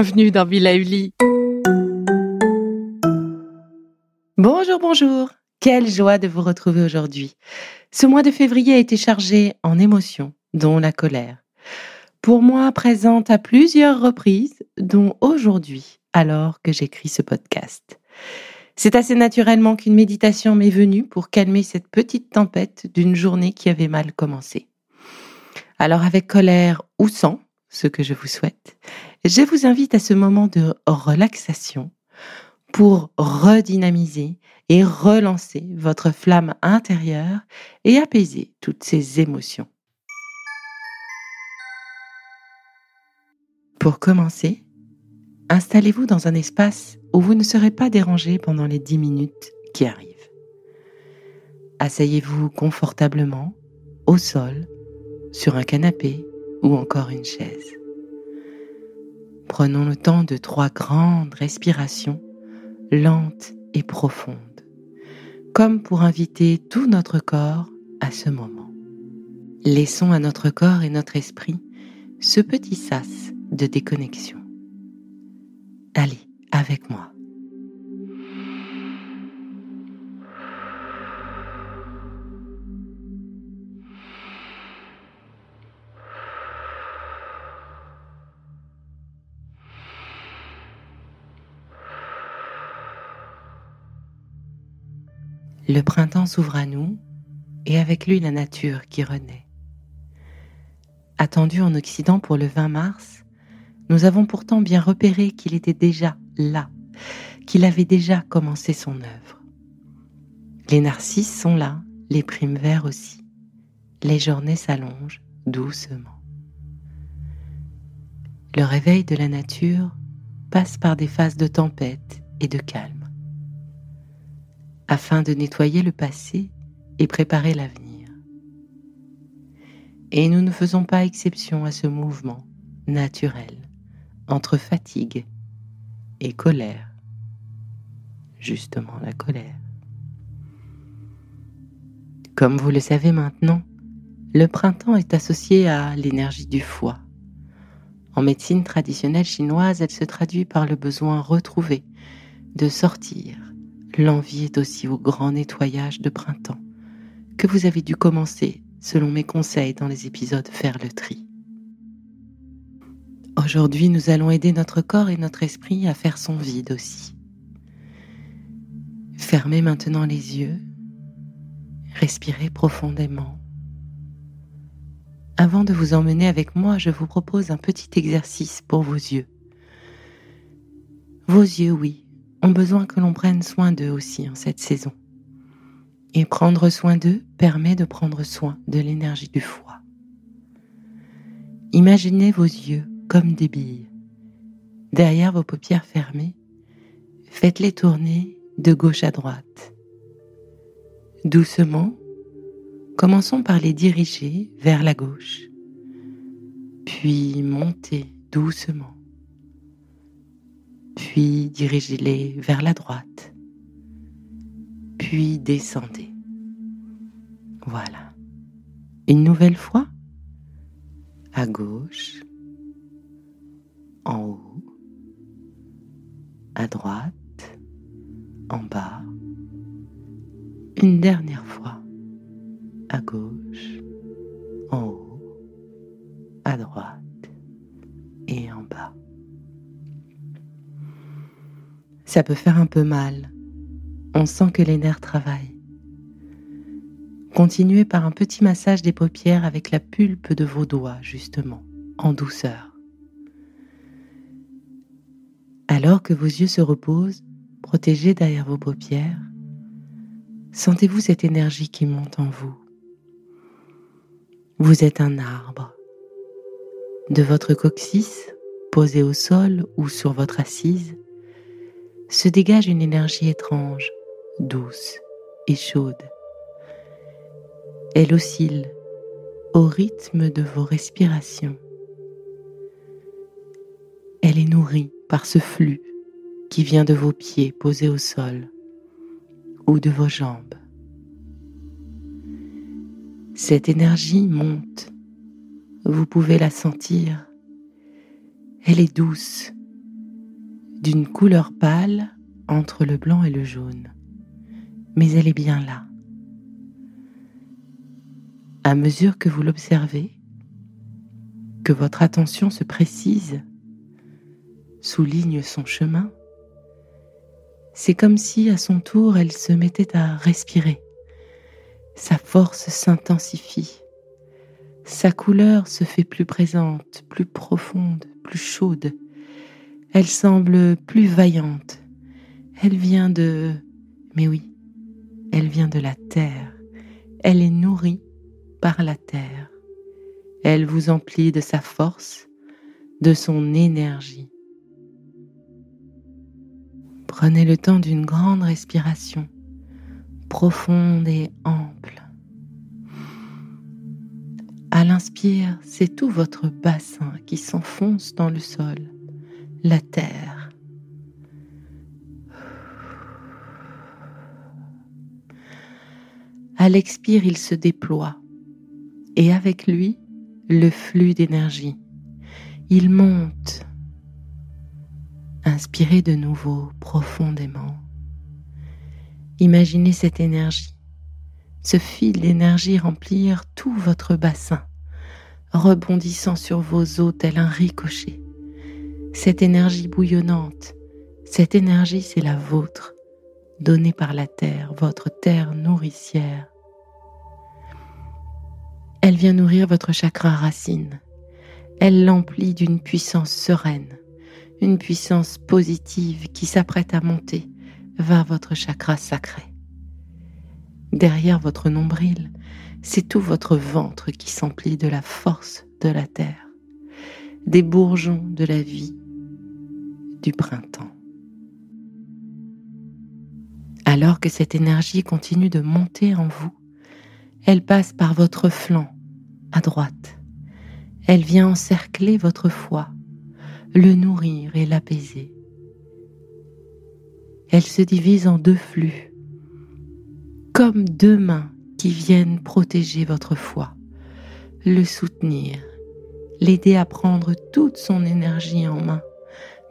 Bienvenue dans Villa Uli. Bonjour, bonjour. Quelle joie de vous retrouver aujourd'hui. Ce mois de février a été chargé en émotions, dont la colère. Pour moi, présente à plusieurs reprises, dont aujourd'hui, alors que j'écris ce podcast. C'est assez naturellement qu'une méditation m'est venue pour calmer cette petite tempête d'une journée qui avait mal commencé. Alors avec colère ou sans, ce que je vous souhaite, je vous invite à ce moment de relaxation pour redynamiser et relancer votre flamme intérieure et apaiser toutes ces émotions. Pour commencer, installez-vous dans un espace où vous ne serez pas dérangé pendant les 10 minutes qui arrivent. Asseyez-vous confortablement au sol, sur un canapé ou encore une chaise. Prenons le temps de trois grandes respirations lentes et profondes comme pour inviter tout notre corps à ce moment. Laissons à notre corps et notre esprit ce petit sas de déconnexion. Allez, avec moi. Le printemps s'ouvre à nous et avec lui la nature qui renaît. Attendu en Occident pour le 20 mars, nous avons pourtant bien repéré qu'il était déjà là, qu'il avait déjà commencé son œuvre. Les narcisses sont là, les primes verts aussi. Les journées s'allongent doucement. Le réveil de la nature passe par des phases de tempête et de calme afin de nettoyer le passé et préparer l'avenir. Et nous ne faisons pas exception à ce mouvement naturel entre fatigue et colère, justement la colère. Comme vous le savez maintenant, le printemps est associé à l'énergie du foie. En médecine traditionnelle chinoise, elle se traduit par le besoin retrouvé de sortir, L'envie est aussi au grand nettoyage de printemps que vous avez dû commencer, selon mes conseils dans les épisodes Faire le tri. Aujourd'hui, nous allons aider notre corps et notre esprit à faire son vide aussi. Fermez maintenant les yeux, respirez profondément. Avant de vous emmener avec moi, je vous propose un petit exercice pour vos yeux. Vos yeux, oui, ont besoin que l'on prenne soin d'eux aussi en cette saison. Et prendre soin d'eux permet de prendre soin de l'énergie du foie. Imaginez vos yeux comme des billes. Derrière vos paupières fermées, faites-les tourner de gauche à droite. Doucement, commençons par les diriger vers la gauche, puis montez doucement puis dirigez-les vers la droite, puis descendez. Voilà. Une nouvelle fois, à gauche, en haut, à droite, en bas. Une dernière fois, à gauche, en haut, à droite Ça peut faire un peu mal. On sent que les nerfs travaillent. Continuez par un petit massage des paupières avec la pulpe de vos doigts, justement, en douceur. Alors que vos yeux se reposent, protégés derrière vos paupières, sentez-vous cette énergie qui monte en vous. Vous êtes un arbre. De votre coccyx, posé au sol ou sur votre assise, se dégage une énergie étrange, douce et chaude. Elle oscille au rythme de vos respirations. Elle est nourrie par ce flux qui vient de vos pieds posés au sol ou de vos jambes. Cette énergie monte, vous pouvez la sentir. Elle est douce, d'une couleur pâle entre le blanc et le jaune, mais elle est bien là. À mesure que vous l'observez, que votre attention se précise, souligne son chemin, c'est comme si à son tour elle se mettait à respirer. Sa force s'intensifie. Sa couleur se fait plus présente, plus profonde, plus chaude. Elle semble plus vaillante. Elle vient de... Mais oui, elle vient de la terre. Elle est nourrie par la terre. Elle vous emplit de sa force, de son énergie. Prenez le temps d'une grande respiration, profonde et ample. À l'inspire, c'est tout votre bassin qui s'enfonce dans le sol, la terre. À l'expire, il se déploie et avec lui, le flux d'énergie. Il monte Inspirez de nouveau profondément. Imaginez cette énergie, ce fil d'énergie remplir tout votre bassin, rebondissant sur vos os tel un ricochet. Cette énergie bouillonnante, cette énergie c'est la vôtre, donnée par la terre, votre terre nourricière. Elle vient nourrir votre chakra racine. Elle l'emplit d'une puissance sereine une puissance positive qui s'apprête à monter vers votre chakra sacré. Derrière votre nombril, c'est tout votre ventre qui s'emplit de la force de la terre, des bourgeons de la vie, du printemps. Alors que cette énergie continue de monter en vous, elle passe par votre flanc, à droite. Elle vient encercler votre foie, le nourrir et l'apaiser. Elle se divise en deux flux, comme deux mains qui viennent protéger votre foi, le soutenir, l'aider à prendre toute son énergie en main,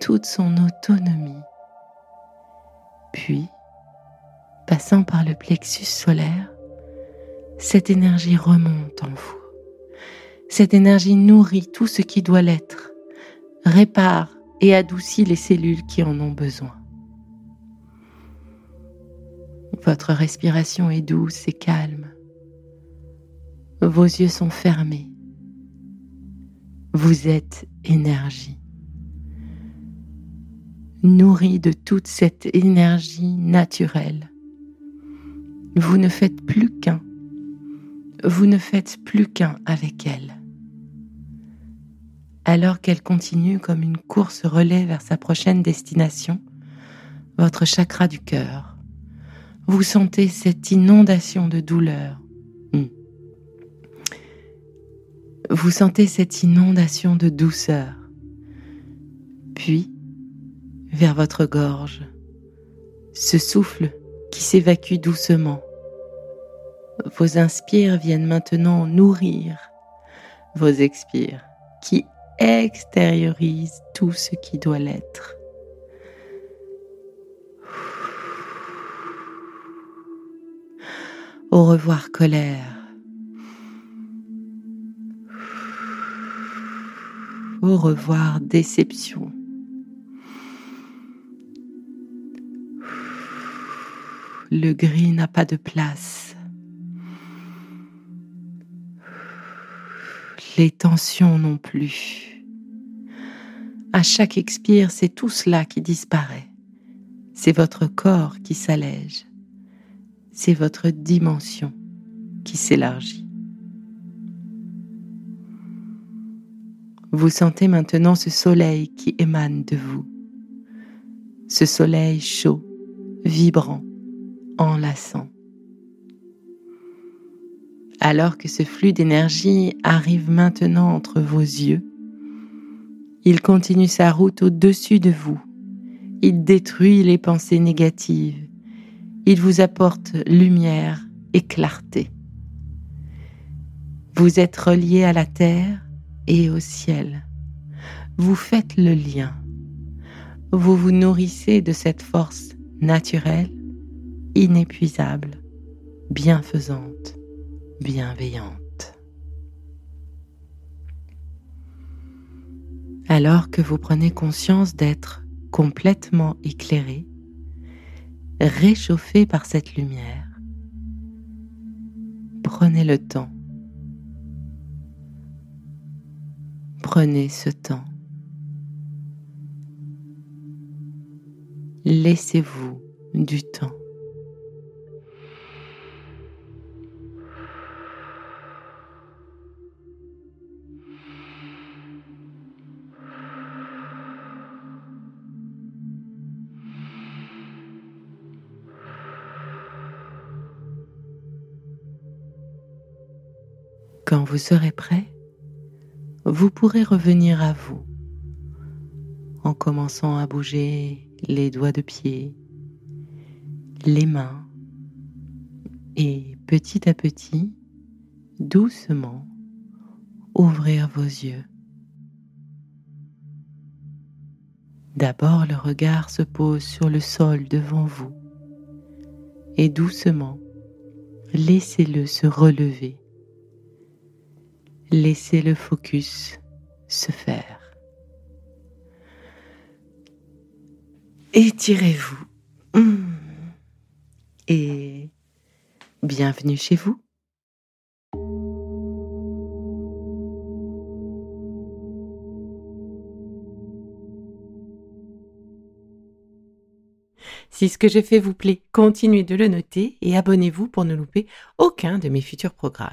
toute son autonomie. Puis, passant par le plexus solaire, cette énergie remonte en vous. Cette énergie nourrit tout ce qui doit l'être répare et adoucit les cellules qui en ont besoin. Votre respiration est douce et calme. Vos yeux sont fermés. Vous êtes énergie. Nourri de toute cette énergie naturelle. Vous ne faites plus qu'un. Vous ne faites plus qu'un avec elle alors qu'elle continue comme une course relais vers sa prochaine destination, votre chakra du cœur. Vous sentez cette inondation de douleur. Vous sentez cette inondation de douceur. Puis, vers votre gorge, ce souffle qui s'évacue doucement. Vos inspires viennent maintenant nourrir vos expires qui extériorise tout ce qui doit l'être. Au revoir colère. Au revoir déception. le gris n'a pas de place. Les tensions non plus. À chaque expire, c'est tout cela qui disparaît. C'est votre corps qui s'allège. C'est votre dimension qui s'élargit. Vous sentez maintenant ce soleil qui émane de vous. Ce soleil chaud, vibrant, enlaçant. Alors que ce flux d'énergie arrive maintenant entre vos yeux, il continue sa route au-dessus de vous. Il détruit les pensées négatives. Il vous apporte lumière et clarté. Vous êtes relié à la terre et au ciel. Vous faites le lien. Vous vous nourrissez de cette force naturelle, inépuisable, bienfaisante, bienveillante. Alors que vous prenez conscience d'être complètement éclairé, réchauffé par cette lumière, prenez le temps Prenez ce temps. Laissez-vous du temps. Quand vous serez prêt, vous pourrez revenir à vous en commençant à bouger les doigts de pied, les mains et petit à petit, doucement, ouvrir vos yeux. D'abord, le regard se pose sur le sol devant vous et doucement, laissez-le se relever Laissez le focus se faire. Étirez-vous. Mmh. Et bienvenue chez vous. Si ce que je fais vous plaît, continuez de le noter et abonnez-vous pour ne louper aucun de mes futurs programmes.